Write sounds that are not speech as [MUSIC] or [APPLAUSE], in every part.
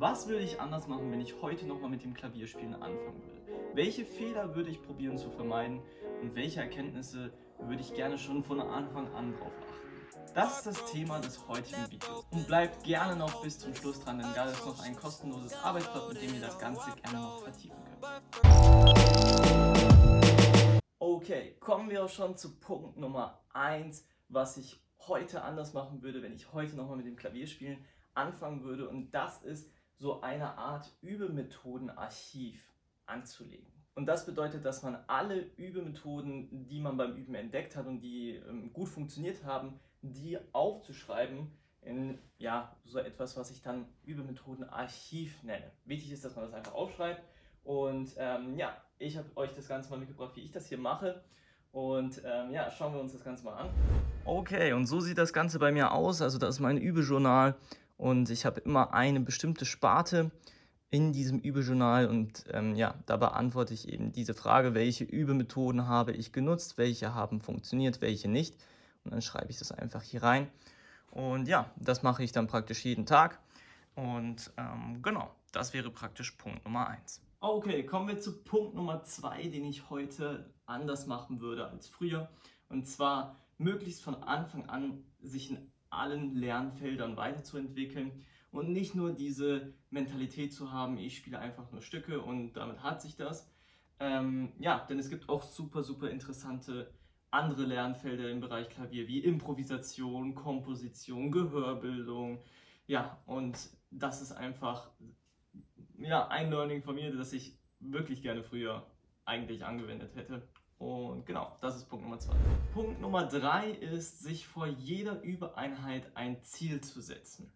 Was würde ich anders machen, wenn ich heute nochmal mit dem Klavierspielen anfangen würde? Welche Fehler würde ich probieren zu vermeiden und welche Erkenntnisse würde ich gerne schon von Anfang an drauf achten? Das ist das Thema des heutigen Videos. Und bleibt gerne noch bis zum Schluss dran, denn da ist noch ein kostenloses Arbeitsblatt, mit dem ihr das Ganze gerne noch vertiefen könnt. Okay, kommen wir auch schon zu Punkt Nummer 1, was ich heute anders machen würde, wenn ich heute nochmal mit dem Klavierspielen anfangen würde. Und das ist so eine Art Übemethodenarchiv anzulegen. Und das bedeutet, dass man alle Übemethoden, die man beim Üben entdeckt hat und die ähm, gut funktioniert haben, die aufzuschreiben in ja, so etwas, was ich dann Übemethodenarchiv nenne. Wichtig ist, dass man das einfach aufschreibt. Und ähm, ja, ich habe euch das Ganze mal mitgebracht, wie ich das hier mache. Und ähm, ja, schauen wir uns das Ganze mal an. Okay, und so sieht das Ganze bei mir aus. Also das ist mein Übejournal und ich habe immer eine bestimmte Sparte in diesem Übejournal und ähm, ja, da beantworte ich eben diese Frage, welche Übemethoden habe ich genutzt, welche haben funktioniert, welche nicht. Und dann schreibe ich das einfach hier rein. Und ja, das mache ich dann praktisch jeden Tag. Und ähm, genau, das wäre praktisch Punkt Nummer 1. Okay, kommen wir zu Punkt Nummer 2, den ich heute anders machen würde als früher. Und zwar möglichst von Anfang an sich ein allen Lernfeldern weiterzuentwickeln und nicht nur diese Mentalität zu haben, ich spiele einfach nur Stücke und damit hat sich das. Ähm, ja, denn es gibt auch super, super interessante andere Lernfelder im Bereich Klavier wie Improvisation, Komposition, Gehörbildung. Ja, und das ist einfach ja, ein Learning von mir, das ich wirklich gerne früher eigentlich angewendet hätte. Und genau, das ist Punkt Nummer zwei. Punkt Nummer drei ist, sich vor jeder Übereinheit ein Ziel zu setzen.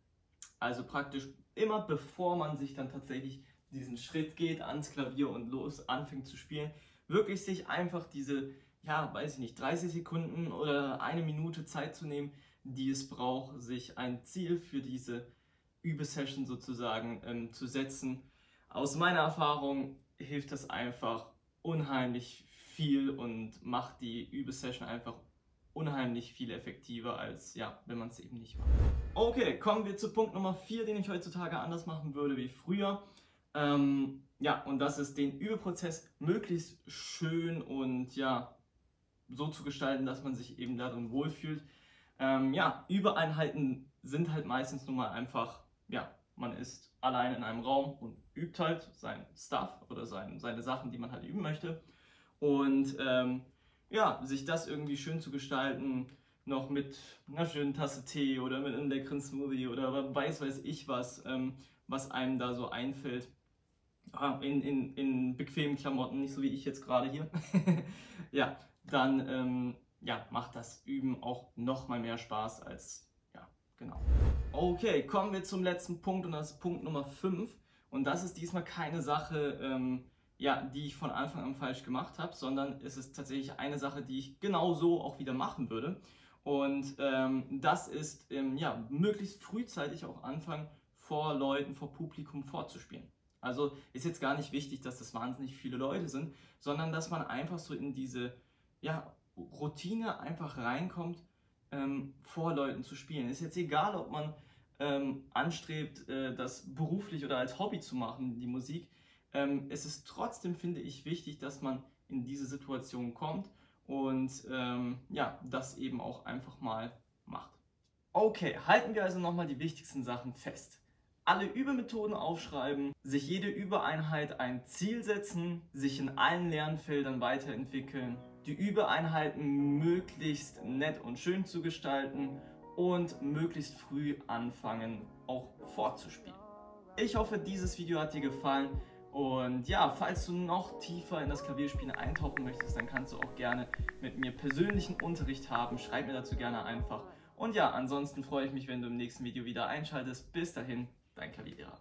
Also praktisch immer bevor man sich dann tatsächlich diesen Schritt geht ans Klavier und los anfängt zu spielen, wirklich sich einfach diese, ja, weiß ich nicht, 30 Sekunden oder eine Minute Zeit zu nehmen, die es braucht, sich ein Ziel für diese Übesession sozusagen ähm, zu setzen. Aus meiner Erfahrung hilft das einfach unheimlich viel und macht die Übesession einfach unheimlich viel effektiver, als ja, wenn man es eben nicht macht. Okay, kommen wir zu Punkt Nummer 4, den ich heutzutage anders machen würde wie früher. Ähm, ja, und das ist den Übeprozess möglichst schön und ja, so zu gestalten, dass man sich eben darin wohlfühlt. Ähm, ja, Übereinheiten sind halt meistens nun mal einfach, ja, man ist allein in einem Raum und übt halt sein Stuff oder sein, seine Sachen, die man halt üben möchte. Und ähm, ja, sich das irgendwie schön zu gestalten, noch mit einer schönen Tasse Tee oder mit einem leckeren Smoothie oder weiß weiß ich was, ähm, was einem da so einfällt. Ah, in, in, in bequemen Klamotten, nicht so wie ich jetzt gerade hier. [LAUGHS] ja, dann ähm, ja, macht das Üben auch noch mal mehr Spaß als, ja, genau. Okay, kommen wir zum letzten Punkt und das ist Punkt Nummer 5. Und das ist diesmal keine Sache, ähm, ja, die ich von Anfang an falsch gemacht habe, sondern es ist tatsächlich eine Sache, die ich genau so auch wieder machen würde. Und ähm, das ist ähm, ja, möglichst frühzeitig auch anfangen, vor Leuten, vor Publikum vorzuspielen. Also ist jetzt gar nicht wichtig, dass das wahnsinnig viele Leute sind, sondern dass man einfach so in diese ja, Routine einfach reinkommt, ähm, vor Leuten zu spielen. Ist jetzt egal, ob man ähm, anstrebt, äh, das beruflich oder als Hobby zu machen, die Musik ähm, es ist trotzdem, finde ich, wichtig, dass man in diese Situation kommt und ähm, ja, das eben auch einfach mal macht. Okay, halten wir also nochmal die wichtigsten Sachen fest. Alle Übemethoden aufschreiben, sich jede Übereinheit ein Ziel setzen, sich in allen Lernfeldern weiterentwickeln, die Übereinheiten möglichst nett und schön zu gestalten und möglichst früh anfangen, auch vorzuspielen. Ich hoffe, dieses Video hat dir gefallen. Und ja, falls du noch tiefer in das Klavierspielen eintauchen möchtest, dann kannst du auch gerne mit mir persönlichen Unterricht haben. Schreib mir dazu gerne einfach. Und ja, ansonsten freue ich mich, wenn du im nächsten Video wieder einschaltest. Bis dahin, dein Klavierlehrer.